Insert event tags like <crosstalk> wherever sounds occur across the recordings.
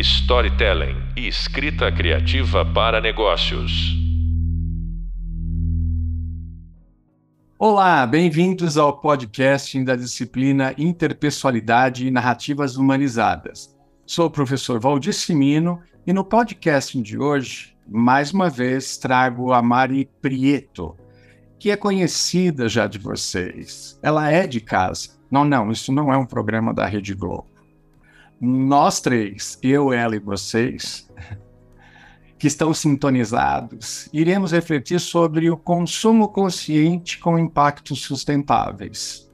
storytelling e escrita criativa para negócios. Olá, bem-vindos ao podcast da disciplina Interpessoalidade e Narrativas Humanizadas. Sou o professor Valdir Simino e no podcast de hoje, mais uma vez, trago a Mari Prieto, que é conhecida já de vocês. Ela é de casa. Não, não, isso não é um programa da Rede Globo. Nós três, eu, ela e vocês, que estão sintonizados, iremos refletir sobre o consumo consciente com impactos sustentáveis.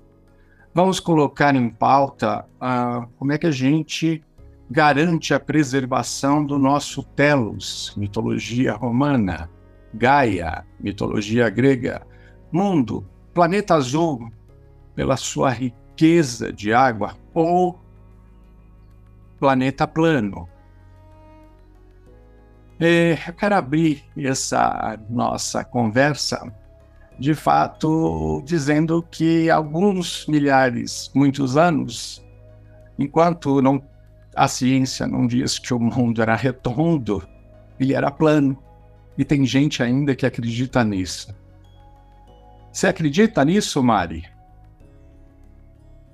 Vamos colocar em pauta uh, como é que a gente garante a preservação do nosso telos, mitologia romana, Gaia, mitologia grega, mundo, planeta azul, pela sua riqueza de água, ou planeta plano. E eu quero abrir essa nossa conversa, de fato, dizendo que alguns milhares, muitos anos, enquanto não a ciência não diz que o mundo era redondo, ele era plano. E tem gente ainda que acredita nisso. Você acredita nisso, Mari?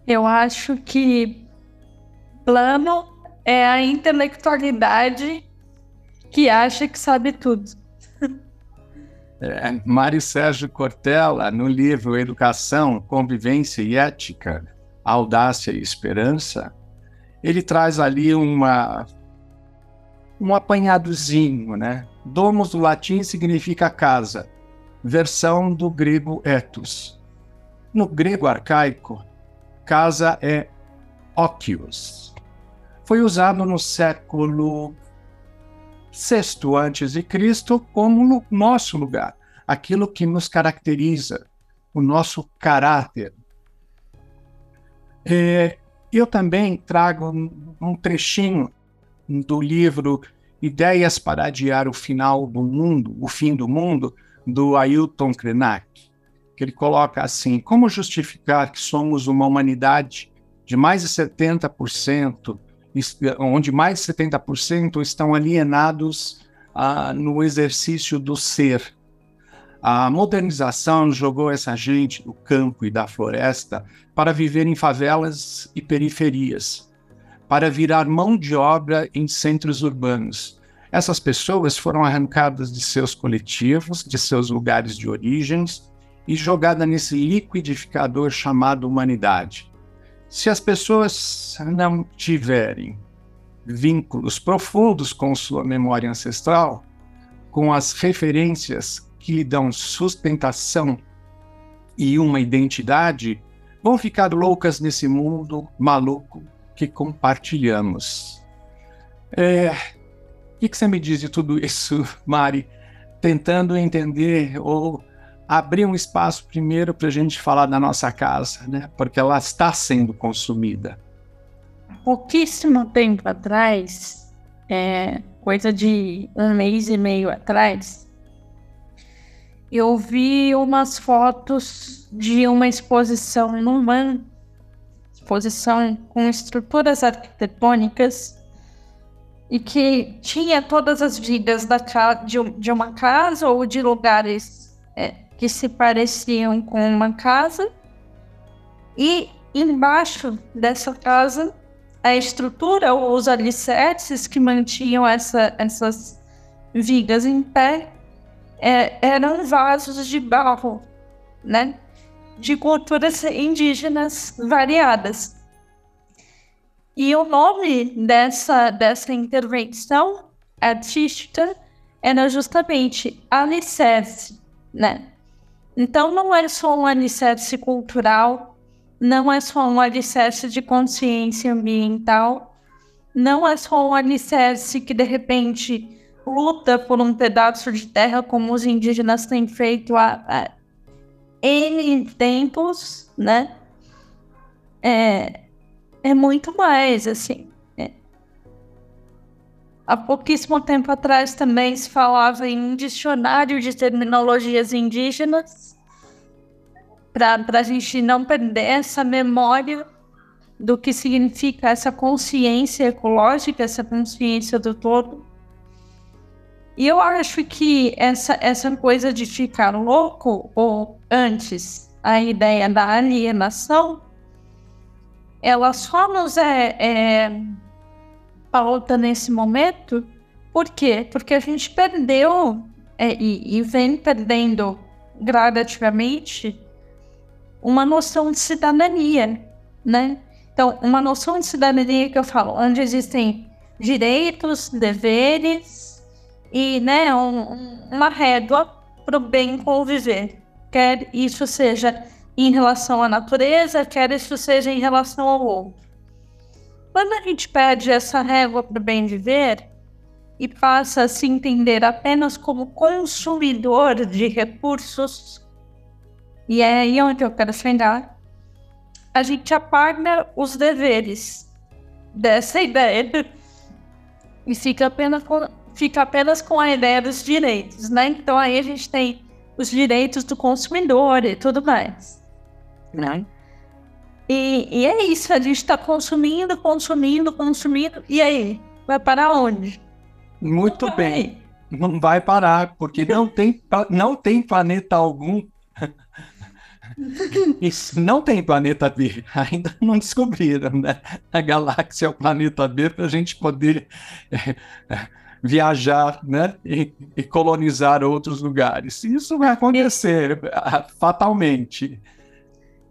Eu acho que plano é a intelectualidade que acha que sabe tudo. <laughs> É, Mário Sérgio Cortella, no livro Educação, Convivência e Ética, Audácia e Esperança, ele traz ali uma, um apanhadozinho, né? Domus do latim significa casa, versão do grego ethos. No grego arcaico, casa é okios. Foi usado no século VI antes de Cristo como no nosso lugar, aquilo que nos caracteriza, o nosso caráter. É, eu também trago um, um trechinho do livro Ideias para Adiar o Final do Mundo, o Fim do Mundo, do Ailton Krenak, que ele coloca assim: como justificar que somos uma humanidade de mais de 70%, onde mais de 70% estão alienados ah, no exercício do ser? A modernização jogou essa gente do campo e da floresta para viver em favelas e periferias, para virar mão de obra em centros urbanos. Essas pessoas foram arrancadas de seus coletivos, de seus lugares de origens e jogadas nesse liquidificador chamado humanidade. Se as pessoas não tiverem vínculos profundos com sua memória ancestral, com as referências que lhe dão sustentação e uma identidade, vão ficar loucas nesse mundo maluco que compartilhamos. É, o que, que você me diz de tudo isso, Mari? Tentando entender ou abrir um espaço primeiro para a gente falar da nossa casa, né? Porque ela está sendo consumida. Pouquíssimo tempo atrás, é, coisa de um mês e meio atrás, eu vi umas fotos de uma exposição MAN, exposição com estruturas arquitetônicas, e que tinha todas as vidas da de, de uma casa ou de lugares é, que se pareciam com uma casa, e embaixo dessa casa a estrutura ou os alicerces que mantinham essa, essas vigas em pé é, eram vasos de barro, né? De culturas indígenas variadas. E o nome dessa, dessa intervenção artística era justamente alicerce, né? Então não é só um alicerce cultural, não é só um alicerce de consciência ambiental, não é só um alicerce que de repente luta por um pedaço de terra como os indígenas têm feito há, há N tempos, né? É, é muito mais, assim. Há pouquíssimo tempo atrás também se falava em um dicionário de terminologias indígenas para a gente não perder essa memória do que significa essa consciência ecológica, essa consciência do todo. E eu acho que essa, essa coisa de ficar louco, ou antes, a ideia da alienação, ela só nos é, é pauta nesse momento. Por quê? Porque a gente perdeu é, e, e vem perdendo gradativamente uma noção de cidadania, né? Então, uma noção de cidadania que eu falo, onde existem direitos, deveres e, né, um, uma régua para o bem conviver. Quer isso seja em relação à natureza, quer isso seja em relação ao outro. Quando a gente pede essa régua para o bem viver e passa a se entender apenas como consumidor de recursos, e é aí onde eu quero chegar, a gente apaga os deveres dessa ideia <laughs> e fica apenas com, fica apenas com a ideia dos direitos, né? Então aí a gente tem os direitos do consumidor e tudo mais, né? E, e é isso, a gente está consumindo, consumindo, consumindo, e aí? Vai para onde? Muito não bem. Não vai parar, porque não tem, não tem planeta algum <laughs> isso não tem planeta B, ainda não descobriram, né? A galáxia é o planeta B para a gente poder é, é, viajar, né? E, e, colonizar outros lugares. Isso vai acontecer é, fatalmente.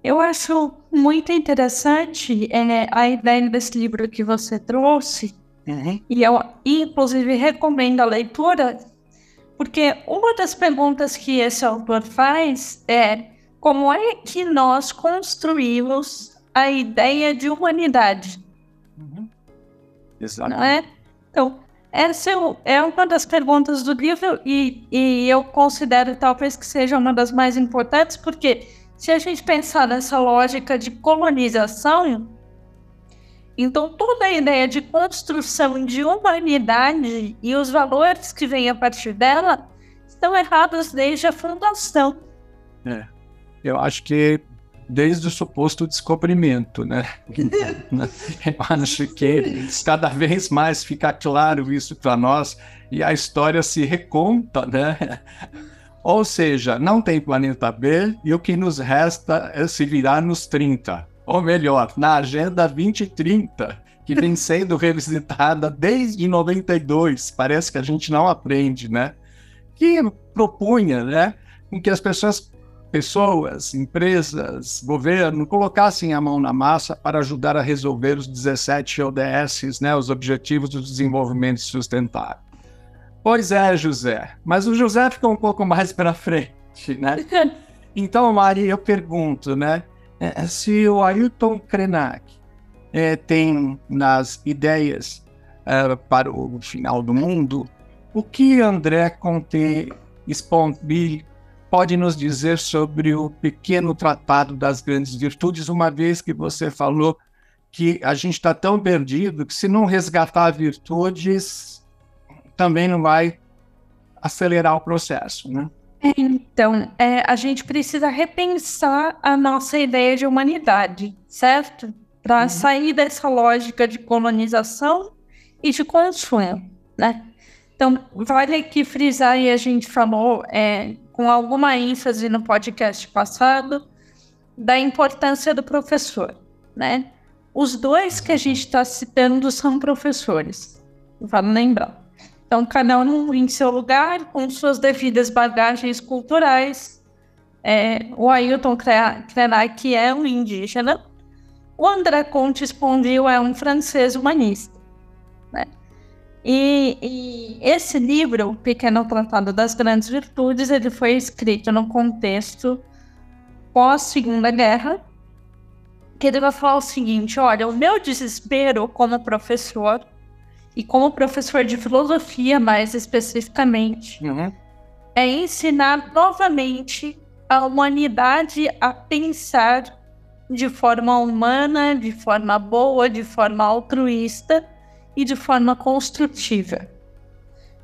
Eu acho muito interessante é, a ideia desse livro que você trouxe, uhum. e eu, inclusive, recomendo a leitura, porque uma das perguntas que esse autor faz é como é que nós construímos a ideia de humanidade? Uhum. Exato. Não é? Então, essa é uma das perguntas do livro e, e eu considero talvez que seja uma das mais importantes, porque se a gente pensar nessa lógica de colonização, então toda a ideia de construção de humanidade e os valores que vêm a partir dela estão errados desde a fundação. É eu acho que desde o suposto descobrimento, né? <laughs> eu acho que cada vez mais fica claro isso para nós e a história se reconta, né? Ou seja, não tem planeta B e o que nos resta é se virar nos 30. Ou melhor, na Agenda 2030, que vem <laughs> sendo revisitada desde 92. Parece que a gente não aprende, né? Que propunha, né? Com que as pessoas pessoas, empresas, governo colocassem a mão na massa para ajudar a resolver os 17 ODS, né, os Objetivos do Desenvolvimento Sustentável. Pois é, José, mas o José ficou um pouco mais <laughs> para frente, né? <laughs> Então, Mari, eu pergunto, né, é, se o Ailton Krenak é, tem nas ideias é, para o final do mundo, o que André Conte Sponville pode nos dizer sobre o pequeno tratado das grandes virtudes, uma vez que você falou que a gente está tão perdido que se não resgatar virtudes, também não vai acelerar o processo, né? Então, é, a gente precisa repensar a nossa ideia de humanidade, certo? Para uhum. sair dessa lógica de colonização e de consumo, né? Então, vale aqui frisar, e a gente falou é, com alguma ênfase no podcast passado da importância do professor, né? Os dois que a gente está citando são professores, vale lembrar. Então, cada um em seu lugar, com suas devidas bagagens culturais. É, o Ailton Krenak é um indígena, o André Conte Spondil é um francês humanista. Né? E, e, esse livro, O Pequeno Tratado das Grandes Virtudes, ele foi escrito no contexto pós-Segunda Guerra, que ele vai falar o seguinte, olha, o meu desespero como professor, e como professor de filosofia mais especificamente, uhum. é ensinar novamente a humanidade a pensar de forma humana, de forma boa, de forma altruísta, e de forma construtiva.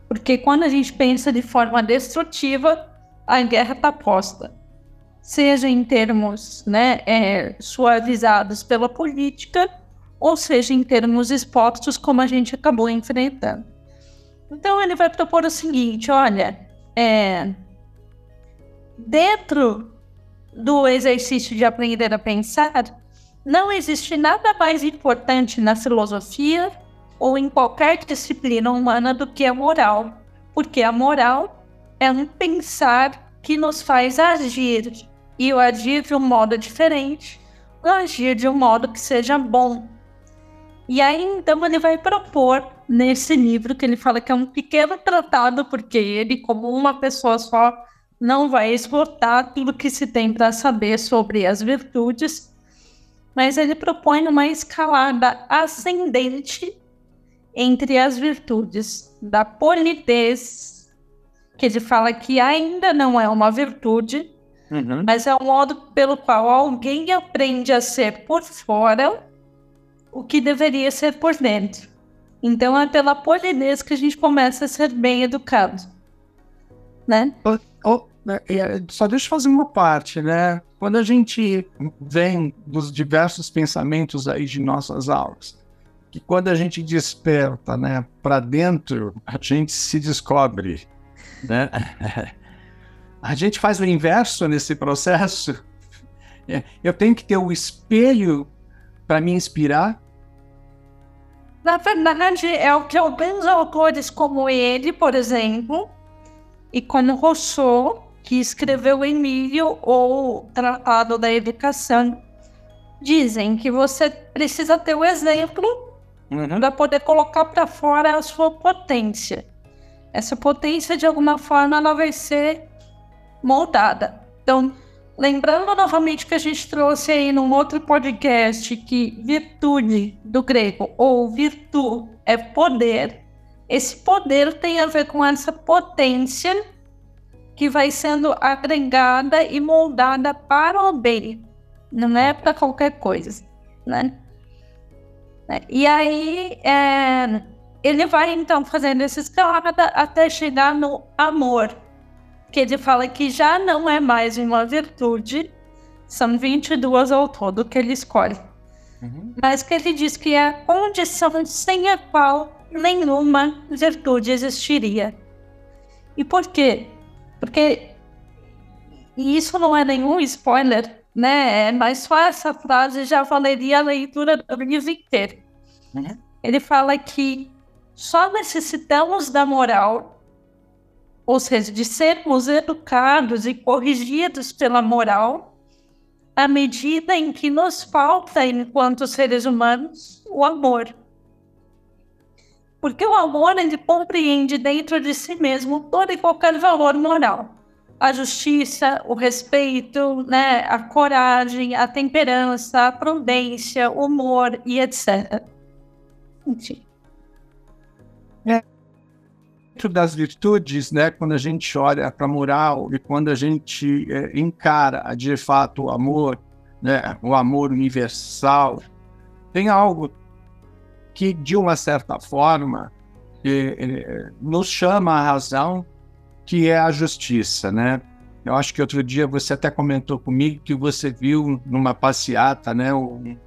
Porque quando a gente pensa de forma destrutiva, a guerra está posta, seja em termos né, é, suavizados pela política, ou seja em termos expostos, como a gente acabou enfrentando. Então ele vai propor o seguinte: olha, é, dentro do exercício de aprender a pensar, não existe nada mais importante na filosofia ou em qualquer disciplina humana do que a moral, porque a moral é um pensar que nos faz agir, e o agir de um modo diferente, o agir de um modo que seja bom. E aí então ele vai propor nesse livro que ele fala que é um pequeno tratado, porque ele, como uma pessoa só, não vai esgotar tudo que se tem para saber sobre as virtudes, mas ele propõe uma escalada ascendente entre as virtudes da polidez, que ele fala que ainda não é uma virtude, uhum. mas é o modo pelo qual alguém aprende a ser por fora o que deveria ser por dentro. Então é pela polidez que a gente começa a ser bem educado, né? Oh, é, só deixa eu fazer uma parte, né? Quando a gente vem dos diversos pensamentos aí de nossas aulas, que quando a gente desperta, né, para dentro, a gente se descobre, né? <laughs> A gente faz o inverso nesse processo. <laughs> É, eu tenho que ter o espelho para me inspirar. Na verdade, é o que alguns autores como ele, por exemplo, e como Rousseau, que escreveu Emílio ou Tratado da Educação, dizem que você precisa ter o exemplo uhum. para poder colocar para fora a sua potência. Essa potência, de alguma forma, ela vai ser moldada. Então, lembrando novamente que a gente trouxe aí num outro podcast que virtude do grego ou virtu é poder. Esse poder tem a ver com essa potência que vai sendo agregada e moldada para o bem, não é para qualquer coisa, né? E aí é, ele vai então fazendo essa escalada até chegar no amor, que ele fala que já não é mais uma virtude, são 22 ao todo que ele escolhe, uhum. mas que ele diz que é a condição sem a qual nenhuma virtude existiria. E por quê? Porque isso não é nenhum spoiler, né? É Mas só essa frase já valeria a leitura do livro inteiro. Uhum. Ele fala que só necessitamos da moral, ou seja, de sermos educados e corrigidos pela moral, à medida em que nos falta, enquanto seres humanos, o amor. Porque o amor ele compreende dentro de si mesmo todo e qualquer valor moral. A justiça, o respeito, né, a coragem, a temperança, a prudência, o humor e etc. Enfim. É. Dentro das virtudes, né, quando a gente olha para a moral e quando a gente é, encara de fato o amor, né, o amor universal, tem algo que, de uma certa forma, eh, nos chama a razão, que é a justiça, né? Eu acho que outro dia você até comentou comigo que você viu numa passeata, né, um,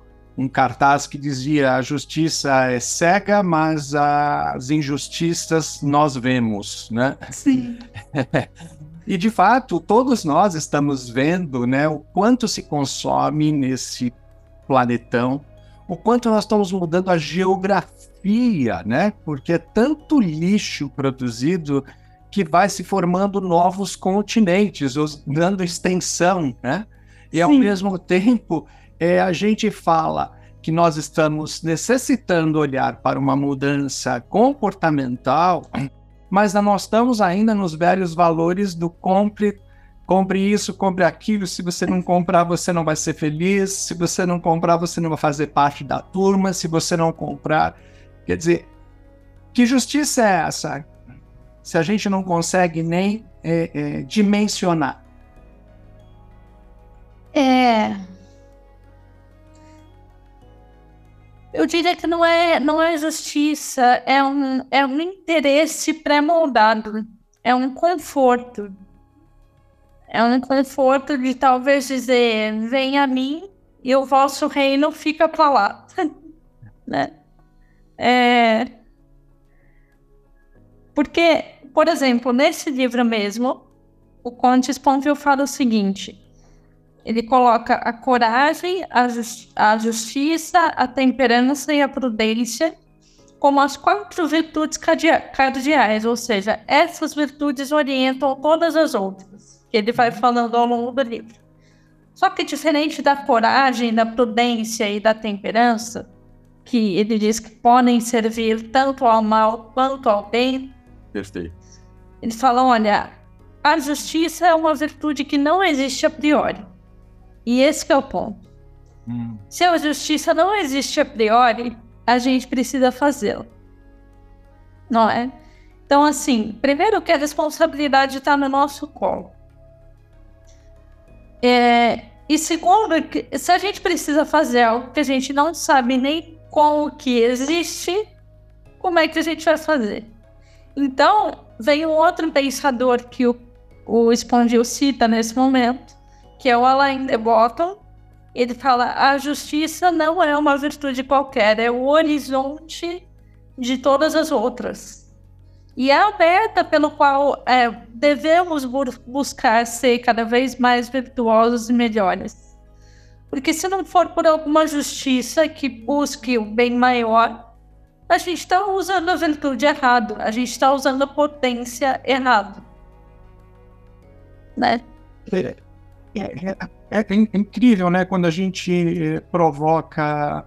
um cartaz que dizia a justiça é cega, mas as injustiças nós vemos, né? Sim. <laughs> e de fato, todos nós estamos vendo, né, o quanto se consome nesse planetão o quanto nós estamos mudando a geografia, né? Porque é tanto lixo produzido que vai se formando novos continentes, dando extensão, né? E Sim. ao mesmo tempo, é, a gente fala que nós estamos necessitando olhar para uma mudança comportamental, mas nós estamos ainda nos velhos valores do compre compre isso, compre aquilo. Se você não comprar, você não vai ser feliz. Se você não comprar, você não vai fazer parte da turma. Se você não comprar, quer dizer, que justiça é essa? Se a gente não consegue nem é, é, dimensionar. É. Eu diria que não é, não é justiça, é um, é um interesse pré-moldado, é um conforto É um conforto de talvez dizer: venha a mim e o vosso reino fica para lá. <laughs> né? É... Porque, por exemplo, nesse livro mesmo, o Conte Sponville fala o seguinte: ele coloca a coragem, a, justi a justiça, a temperança e a prudência como as quatro virtudes cardeais, ou seja, essas virtudes orientam todas as outras, que ele vai falando ao longo do livro. Só que diferente da coragem, da prudência e da temperança, que ele diz que podem servir tanto ao mal quanto ao bem. Perfeito. Eles falam, olha, a justiça é uma virtude que não existe a priori. E esse é o ponto. Hum. Se a justiça não existe a priori, a gente precisa fazê-la. Não é? Então, assim, primeiro que a responsabilidade está no nosso colo. É, e segundo, se a gente precisa fazer algo que a gente não sabe nem como que existe, como é que a gente vai fazer? Então, vem um outro pensador que o, o Spongil cita nesse momento, que é o Alain de Botton. Ele fala: a justiça não é uma virtude qualquer, é o horizonte de todas as outras. E é a meta pelo qual é, devemos buscar ser cada vez mais virtuosos e melhores. Porque se não for por alguma justiça que busque o bem maior, a gente está usando a virtude errado, a gente está usando a potência errado. Né? É, é, é, é incrível, né? Quando a gente eh, provoca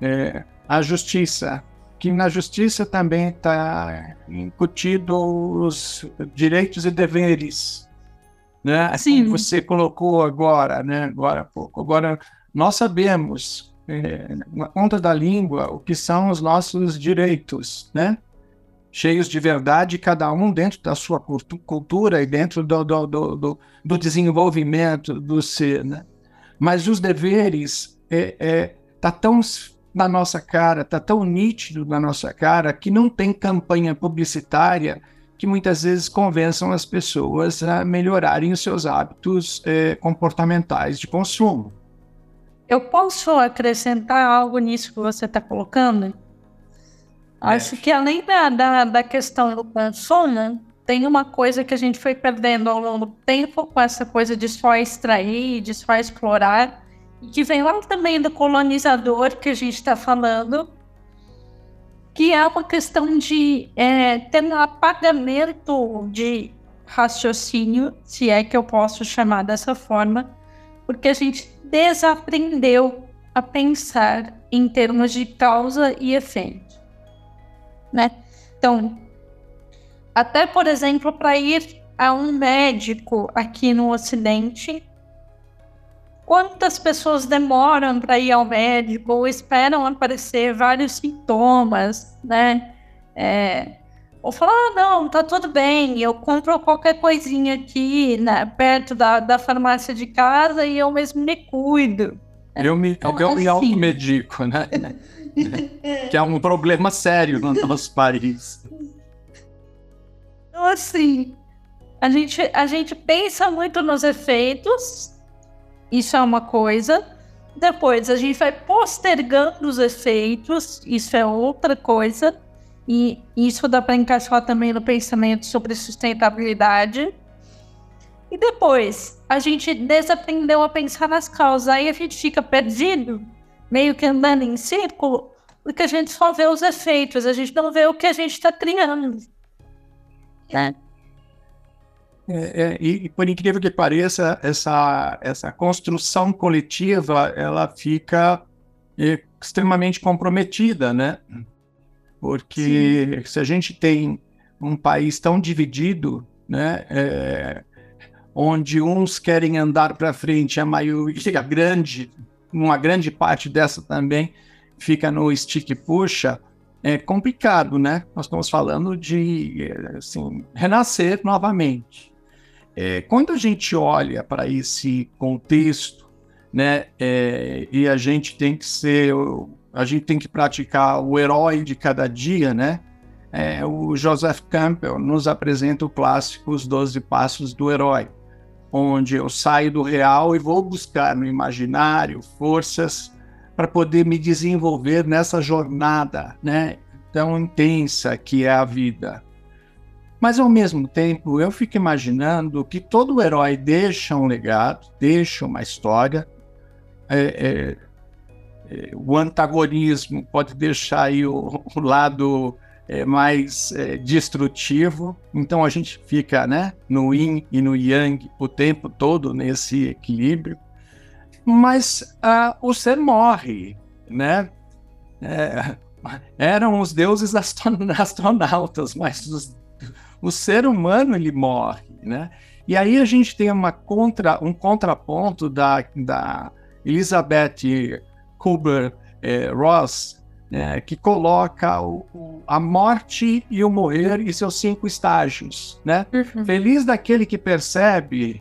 é, a justiça, que na justiça também está incutido os direitos e deveres, né? Assim Sim. Você colocou agora, né? Agora há pouco. Agora nós sabemos é, na ponta da língua o que são os nossos direitos, né? Cheios de verdade, cada um dentro da sua cultura e dentro do, do, do, do desenvolvimento do ser, né? Mas os deveres é, é tá tão na nossa cara, tá tão nítido na nossa cara que não tem campanha publicitária que muitas vezes convençam as pessoas a melhorarem os seus hábitos é, comportamentais de consumo. Eu posso acrescentar algo nisso que você está colocando? Acho que além da, da, da, questão do consumo, tem uma coisa que a gente foi perdendo ao longo do tempo com essa coisa de só extrair, de só explorar, e que vem lá também do colonizador que a gente está falando, que é uma questão de é, ter um apagamento de raciocínio, se é que eu posso chamar dessa forma, porque a gente desaprendeu a pensar em termos de causa e efeito, né? Então, até por exemplo, para ir a um médico aqui no Ocidente, quantas pessoas demoram para ir ao médico ou esperam aparecer vários sintomas, né? É, ou falar, ah, não, tá tudo bem, eu compro qualquer coisinha aqui, né, perto da, da farmácia de casa e eu mesmo me cuido. Eu me, então, eu assim, me automedico, né? <laughs> <laughs> que é um problema sério no nosso país. Então, assim, a gente, a gente pensa muito nos efeitos, isso é uma coisa. Depois, a gente vai postergando os efeitos, isso é outra coisa. E isso dá para encaixar também no pensamento sobre sustentabilidade. E depois, a gente desaprendeu a pensar nas causas, aí a gente fica perdido, meio que andando em círculo, porque a gente só vê os efeitos, a gente não vê o que a gente está criando. Né? É, é, e, por incrível que pareça, essa, essa construção coletiva ela fica extremamente comprometida, né? Porque Sim. se a gente tem um país tão dividido, né, é, onde uns querem andar para frente, a maioria grande, uma grande parte dessa também fica no stick puxa, é complicado, né? Nós estamos falando de assim, renascer novamente. É, quando a gente olha para esse contexto, né, é, e a gente tem que ser a gente tem que praticar o herói de cada dia, né? É, o Joseph Campbell nos apresenta o clássico Os Doze Passos do Herói, onde eu saio do real e vou buscar no imaginário forças para poder me desenvolver nessa jornada, né, tão intensa que é a vida. Mas ao mesmo tempo, eu fico imaginando que todo herói deixa um legado, deixa uma história. É, é, é, o antagonismo pode deixar aí o, o lado é, mais é, destrutivo. Então a gente fica né, no yin e no yang o tempo todo nesse equilíbrio. Mas uh, o ser morre, né? É, eram os deuses <laughs> astronautas, mas os o ser humano ele morre, né? E aí a gente tem uma contra, um contraponto da, da Elizabeth Kubler-Ross, né, que coloca o, o, a morte e o morrer em seus cinco estágios, né? Uhum. Feliz daquele que percebe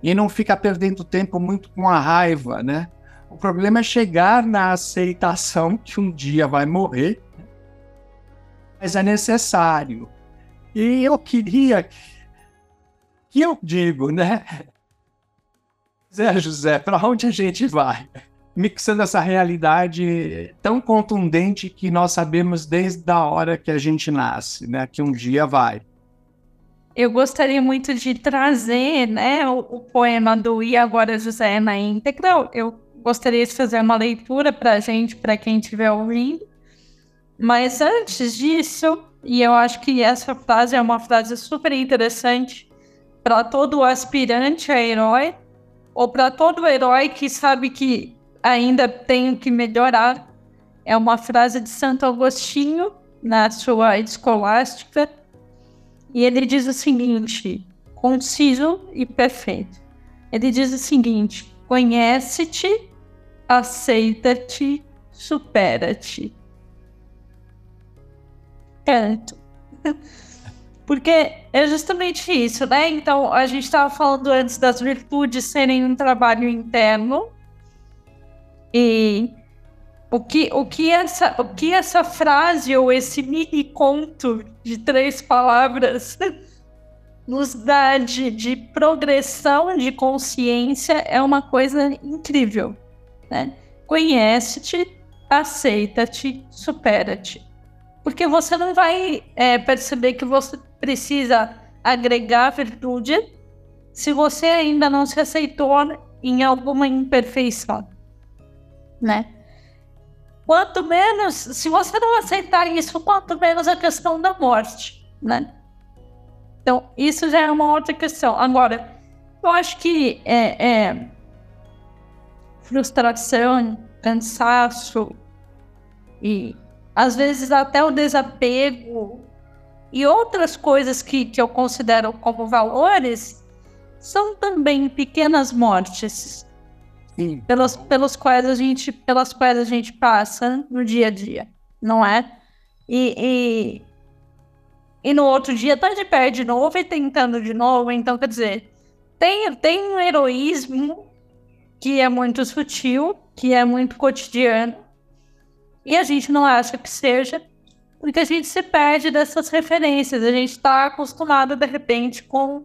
e não fica perdendo tempo muito com a raiva, né? O problema é chegar na aceitação que um dia vai morrer, mas é necessário. E eu queria que eu digo, né? Zé José, para onde a gente vai? Mixando essa realidade tão contundente que nós sabemos desde a hora que a gente nasce, né? Que um dia vai. Eu gostaria muito de trazer, né, o, o poema do E Agora José na íntegra. Eu gostaria de fazer uma leitura para a gente, para quem estiver ouvindo. Mas antes disso, e eu acho que essa frase é uma frase super interessante para todo aspirante a herói, ou para todo herói que sabe que ainda tem que melhorar. É uma frase de Santo Agostinho, na sua escolástica, e ele diz o seguinte, conciso e perfeito. Ele diz o seguinte: conhece-te, aceita-te, supera-te canto. <laughs> Porque é justamente isso, né? Então, a gente estava falando antes das virtudes serem um trabalho interno. E o que, o que, essa, o que essa frase ou esse mini conto de três palavras <laughs> nos dá de, de progressão de consciência é uma coisa incrível, né? Conhece-te, aceita-te, supera-te. Porque você não vai é, perceber que você precisa agregar virtude se você ainda não se aceitou em alguma imperfeição, né? Quanto menos, se você não aceitar isso, quanto menos a questão da morte, né? Então, isso já é uma outra questão. Agora, eu acho que é, é frustração, cansaço e às vezes até o desapego e outras coisas que, que eu considero como valores são também pequenas mortes Sim. pelas, pelos quais a gente, pelas quais a gente passa no dia a dia, não é? E, e, e no outro dia tá de pé de novo e tentando de novo, então quer dizer, tem, tem um heroísmo que é muito sutil, que é muito cotidiano, e a gente não acha que seja, porque a gente se perde dessas referências. A gente está acostumado, de repente, com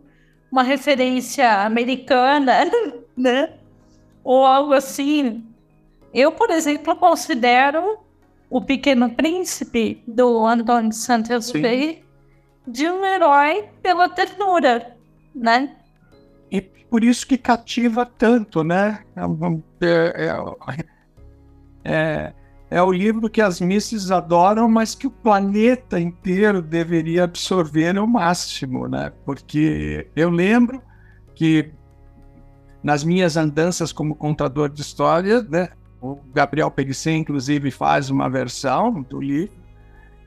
uma referência americana, <laughs> né? Ou algo assim. Eu, por exemplo, considero o Pequeno Príncipe, do Anton Saint-Exupéry, de um herói pela ternura, né? E por isso que cativa tanto, né? É, é, é, é o livro que as misses adoram, mas que o planeta inteiro deveria absorver ao máximo, né? Porque eu lembro que nas minhas andanças como contador de histórias, né? O Gabriel Pellicet, inclusive, faz uma versão do livro.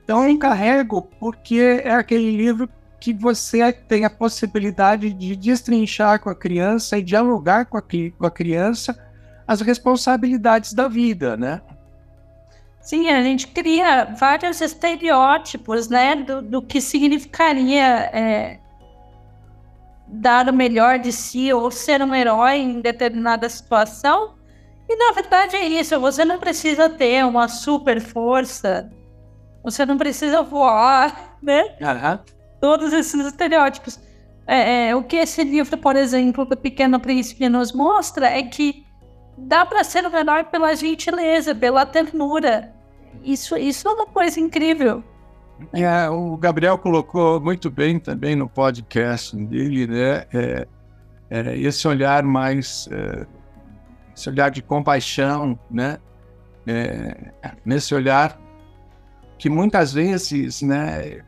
Então, eu encarrego porque é aquele livro que você tem a possibilidade de destrinchar com a criança e dialogar com a, com a criança as responsabilidades da vida, né? Sim, a gente cria vários estereótipos, né, do, do que significaria é, dar o melhor de si ou ser um herói em determinada situação. E na verdade é isso, você não precisa ter uma super força, você não precisa voar, <laughs> né? Uhum. Todos esses estereótipos. é, é, o que esse livro, por exemplo, do Pequeno Príncipe nos mostra é que dá para ser o melhor pela gentileza, pela ternura. Isso, isso é uma coisa incrível. É, o Gabriel colocou muito bem também no podcast dele, né? É, é, esse olhar mais, é, esse olhar de compaixão, né? É, nesse olhar que muitas vezes, né?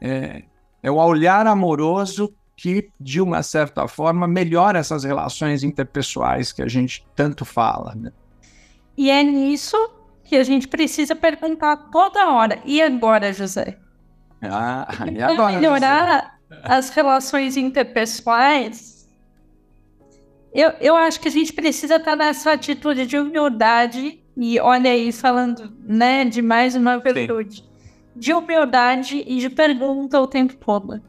É, é o olhar amoroso que, de uma certa forma, melhora essas relações interpessoais que a gente tanto fala, né? E é nisso que a gente precisa perguntar toda hora. E agora, José? Ah, e agora, melhorar José? as relações interpessoais, eu, eu acho que a gente precisa estar nessa atitude de humildade. E olha aí, falando né, de mais uma virtude. Sim. De humildade e de pergunta o tempo todo.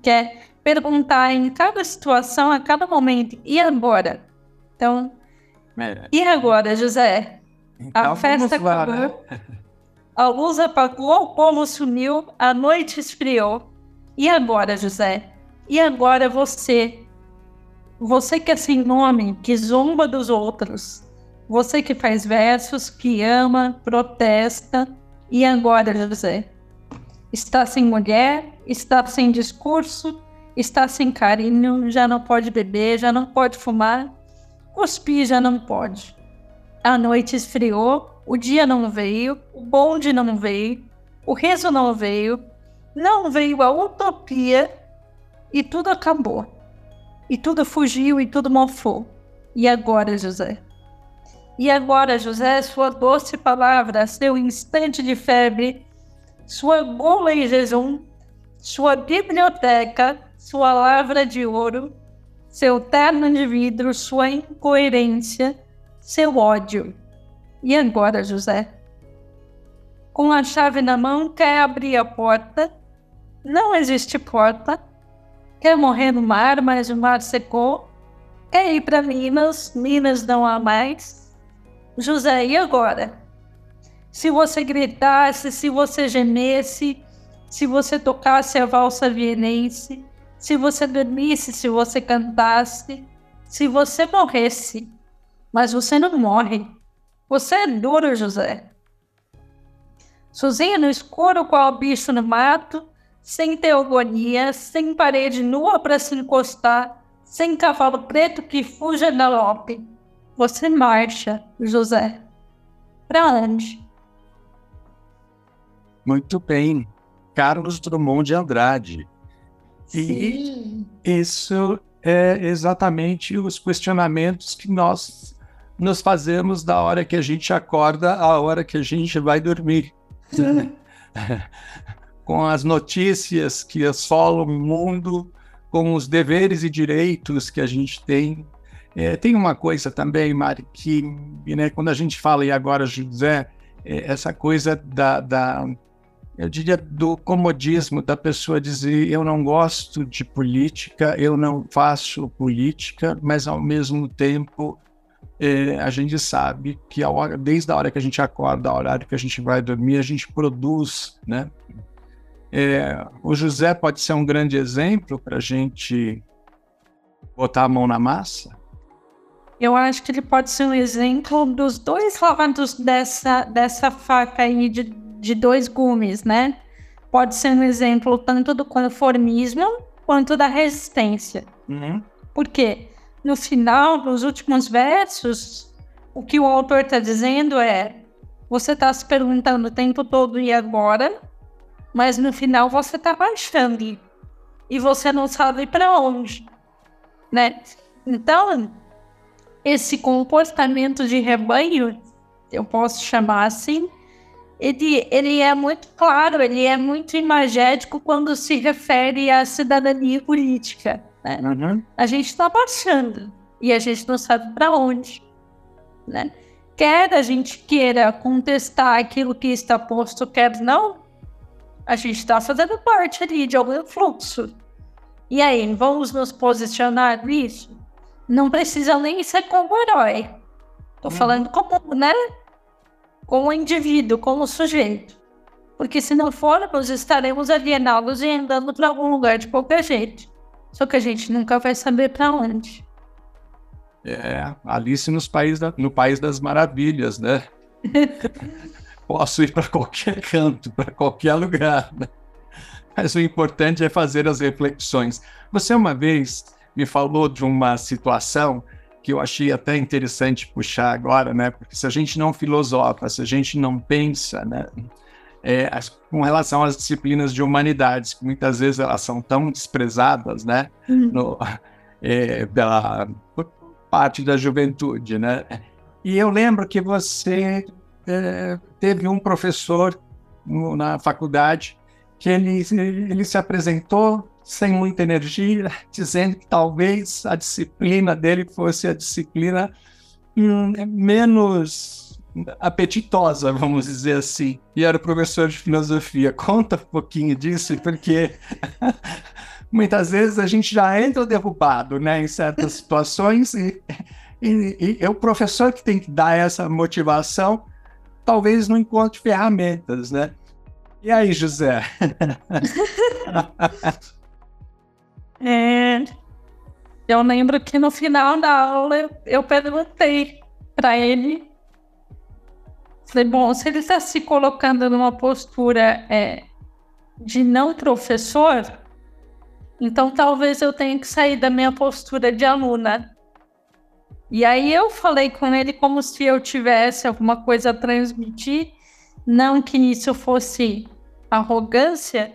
Que é perguntar em cada situação, a cada momento, e agora? Então, é. e agora, José? Então, a festa acabou, a luz apagou, o pomo sumiu, a noite esfriou. E agora, José? E agora você? Você que é sem nome, que zomba dos outros. Você que faz versos, que ama, protesta. E agora, José? Está sem mulher, está sem discurso, está sem carinho, já não pode beber, já não pode fumar, cuspir já não pode. A noite esfriou, o dia não veio, o bonde não veio, o rezo não veio, não veio a utopia e tudo acabou. E tudo fugiu e tudo mofou. E agora, José? E agora, José, sua doce palavra, seu instante de febre, sua gula em jejum, sua biblioteca, sua lavra de ouro, seu terno de vidro, sua incoerência, seu ódio. E agora, José? Com a chave na mão, quer abrir a porta. Não existe porta. Quer morrer no mar, mas o mar secou. Quer ir para Minas, Minas não há mais. José, e agora? Se você gritasse, se você gemesse, se você tocasse a valsa vienense, se você dormisse, se você cantasse, se você morresse, mas você não morre. Você é duro, José. Sozinho no escuro, qual bicho no mato, sem teogonia, sem parede nua para se encostar, sem cavalo preto que fuja da lope. Você marcha, José. Para onde? Muito bem. Carlos Drummond de Andrade. Sim. E isso é exatamente os questionamentos que nós nos fazemos da hora que a gente acorda à hora que a gente vai dormir. <laughs> com as notícias que assolam o mundo, com os deveres e direitos que a gente tem. É, tem uma coisa também, Mari, que né, quando a gente fala, e agora, José, é, essa coisa da, da, eu diria, do comodismo da pessoa dizer eu não gosto de política, eu não faço política, mas ao mesmo tempo é, a gente sabe que a hora, desde a hora que a gente acorda, a hora que a gente vai dormir, a gente produz, né? É, o José pode ser um grande exemplo para a gente botar a mão na massa? Eu acho que ele pode ser um exemplo dos dois lados dessa, dessa faca aí de, de dois gumes, né? Pode ser um exemplo tanto do conformismo quanto da resistência. Uhum. Por quê? No final, nos últimos versos, o que o autor está dizendo é: você está se perguntando o tempo todo e agora, mas no final você está baixando e você não sabe para onde, né? Então, esse comportamento de rebanho, eu posso chamar assim, ele, ele é muito claro, ele é muito imagético quando se refere à cidadania política. Né? Uhum. A gente está baixando e a gente não sabe para onde. Né? Quer a gente queira contestar aquilo que está posto, quer não, a gente está fazendo parte ali de algum fluxo. E aí, vamos nos posicionar nisso? Não precisa nem ser como herói. Tô uhum. falando como, né? Como indivíduo, como sujeito. Porque se não formos, estaremos alienados e andando para algum lugar de qualquer jeito. Só que a gente nunca vai saber para onde. É, Alice nos país da, no País das Maravilhas, né? <laughs> Posso ir para qualquer canto, para qualquer lugar, né? Mas o importante é fazer as reflexões. Você uma vez me falou de uma situação que eu achei até interessante puxar agora, né? Porque se a gente não filosofa, se a gente não pensa, né? É, com relação às disciplinas de humanidades, que muitas vezes elas são tão desprezadas, né? Uhum. No, é, pela parte da juventude, né? E eu lembro que você é, teve um professor no, na faculdade que ele, ele se apresentou sem muita energia, <laughs> dizendo que talvez a disciplina dele fosse a disciplina hum, menos apetitosa, vamos dizer assim. E era professor de filosofia. Conta um pouquinho disso, porque <laughs> muitas vezes a gente já entra derrubado né, em certas situações e, e, e é o professor que tem que dar essa motivação, talvez não encontre ferramentas, né? E aí, José? <laughs> É, eu lembro que no final da aula eu perguntei para ele. Falei, bom, se ele está se colocando numa postura é, de não professor, então talvez eu tenha que sair da minha postura de aluna. E aí eu falei com ele como se eu tivesse alguma coisa a transmitir, não que isso fosse arrogância,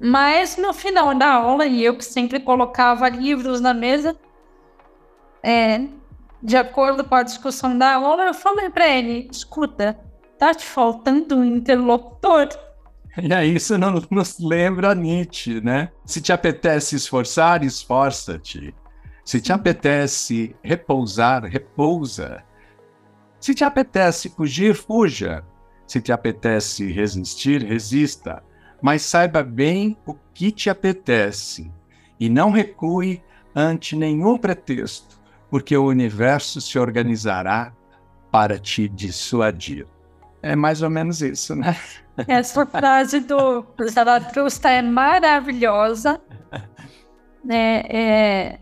mas no final da aula, e eu que sempre colocava livros na mesa, é, de acordo com a discussão da aula, eu falei para ele: escuta, tá te faltando um interlocutor? E <laughs> aí isso não nos lembra Nietzsche, né? Se te apetece esforçar, esforça-te. Se te apetece repousar, repousa. Se te apetece fugir, fuja. Se te apetece resistir, resista mas saiba bem o que te apetece e não recue ante nenhum pretexto, porque o universo se organizará para te dissuadir. É mais ou menos isso, né? <laughs> Essa frase do Zaratustra é maravilhosa. É, é,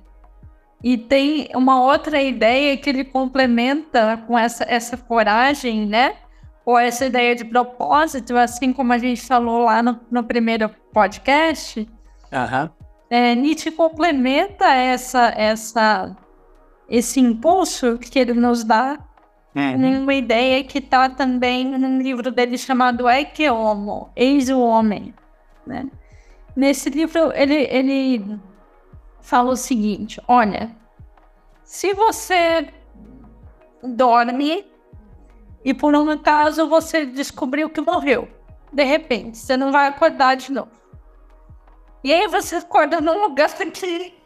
e tem uma outra ideia que ele complementa com essa, essa coragem, né? ou essa ideia de propósito, assim como a gente falou lá no, no primeiro podcast, uhum. é, Nietzsche complementa essa, essa, esse impulso que ele nos dá uhum. uma ideia que está também num livro dele chamado Ecce Homo, Eis o Homem. Né? Nesse livro, ele, ele fala o seguinte, olha, se você dorme e por um acaso você descobriu que morreu. De repente, você não vai acordar de novo. E aí você acorda num lugar que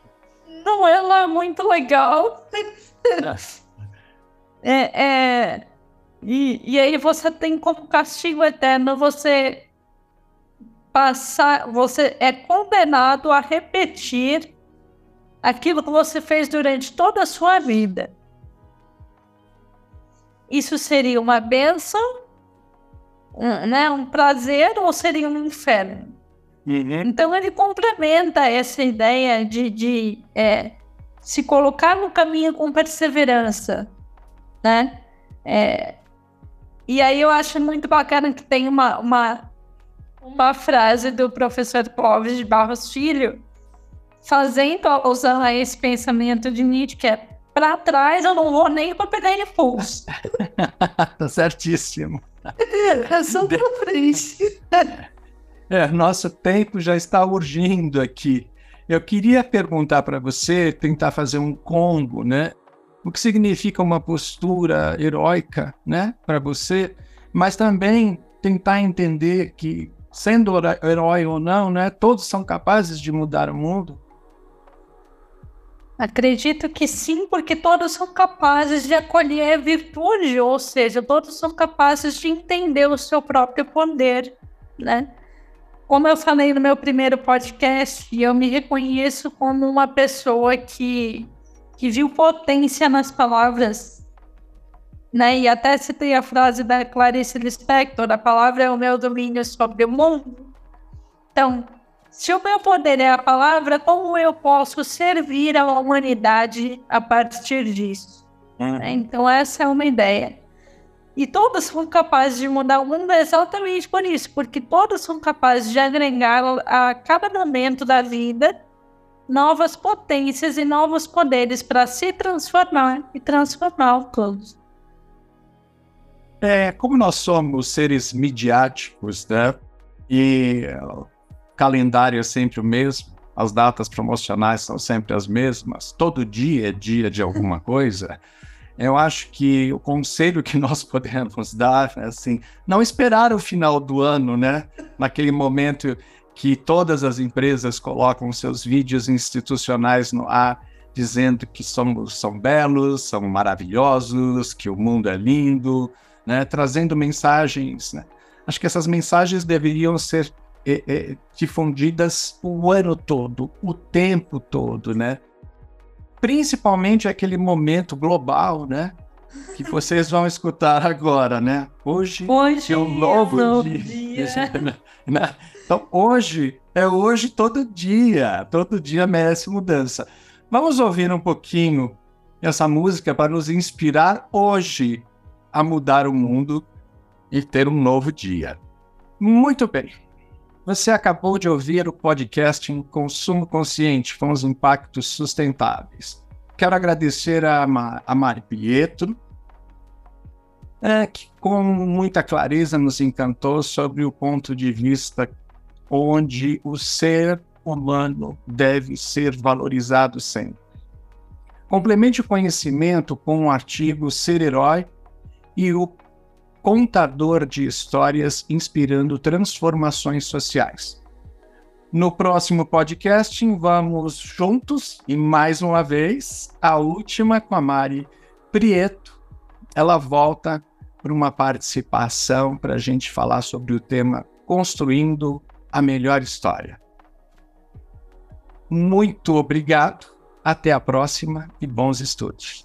não é muito legal. <laughs> é, é, e, e aí você tem como castigo eterno você passar, você é condenado a repetir aquilo que você fez durante toda a sua vida isso seria uma benção, né, um prazer ou seria um inferno? Uhum. Então ele complementa essa ideia de, de é, se colocar no caminho com perseverança, né? É, e aí eu acho muito bacana que tem uma, uma, uma frase do professor Clóvis de Barros Filho fazendo alusão a esse pensamento de Nietzsche, que é para trás eu não vou nem para pegar impulso. <laughs> tá certíssimo. É só para frente. <laughs> É, nosso tempo já está urgindo aqui. Eu queria perguntar para você, tentar fazer um combo, né? O que significa uma postura heróica, né, para você, mas também tentar entender que sendo herói ou não, né, todos são capazes de mudar o mundo. Acredito que sim, porque todos são capazes de acolher a virtude, ou seja, todos são capazes de entender o seu próprio poder, né? Como eu falei no meu primeiro podcast, eu me reconheço como uma pessoa que, que viu potência nas palavras, né? E até citei a frase da Clarice Lispector, a palavra é o meu domínio sobre o mundo. Então, se o meu poder é a palavra, como eu posso servir a humanidade a partir disso? Uhum. Então, essa é uma ideia. E todos são capazes de mudar o mundo exatamente por isso, porque todos são capazes de agregar a cada momento da vida novas potências e novos poderes para se transformar e transformar todos. É, como nós somos seres midiáticos, né? E o calendário é sempre o mesmo, as datas promocionais são sempre as mesmas, todo dia é dia de alguma coisa. Eu acho que o conselho que <laughs> nós podemos dar é assim, não esperar o final do ano, né? Naquele momento que todas as empresas colocam seus vídeos institucionais no ar, dizendo que somos, são belos, são maravilhosos, que o mundo é lindo, né? Trazendo mensagens. Né? Acho que essas mensagens deveriam ser é, é, difundidas o ano todo, o tempo todo, né? Principalmente aquele momento global, né? Que <laughs> vocês vão escutar agora, né? Hoje, hoje é um novo, é novo dia. dia. <laughs> Né? Então, hoje é hoje todo dia. Todo dia merece mudança. Vamos ouvir um pouquinho essa música para nos inspirar hoje a mudar o mundo e ter um novo dia. Muito bem. Você acabou de ouvir o podcast em Consumo Consciente com os Impactos Sustentáveis. Quero agradecer a, Ma a Mari Pietro, é, que com muita clareza nos encantou sobre o ponto de vista onde o ser humano deve ser valorizado sempre. Complemente o conhecimento com o artigo Ser Herói e o contador de histórias inspirando transformações sociais. No próximo podcast, vamos juntos e mais uma vez, a última com a Mari Prieto. Ela volta para uma participação para a gente falar sobre o tema Construindo a Melhor História. Muito obrigado, até a próxima e bons estudos.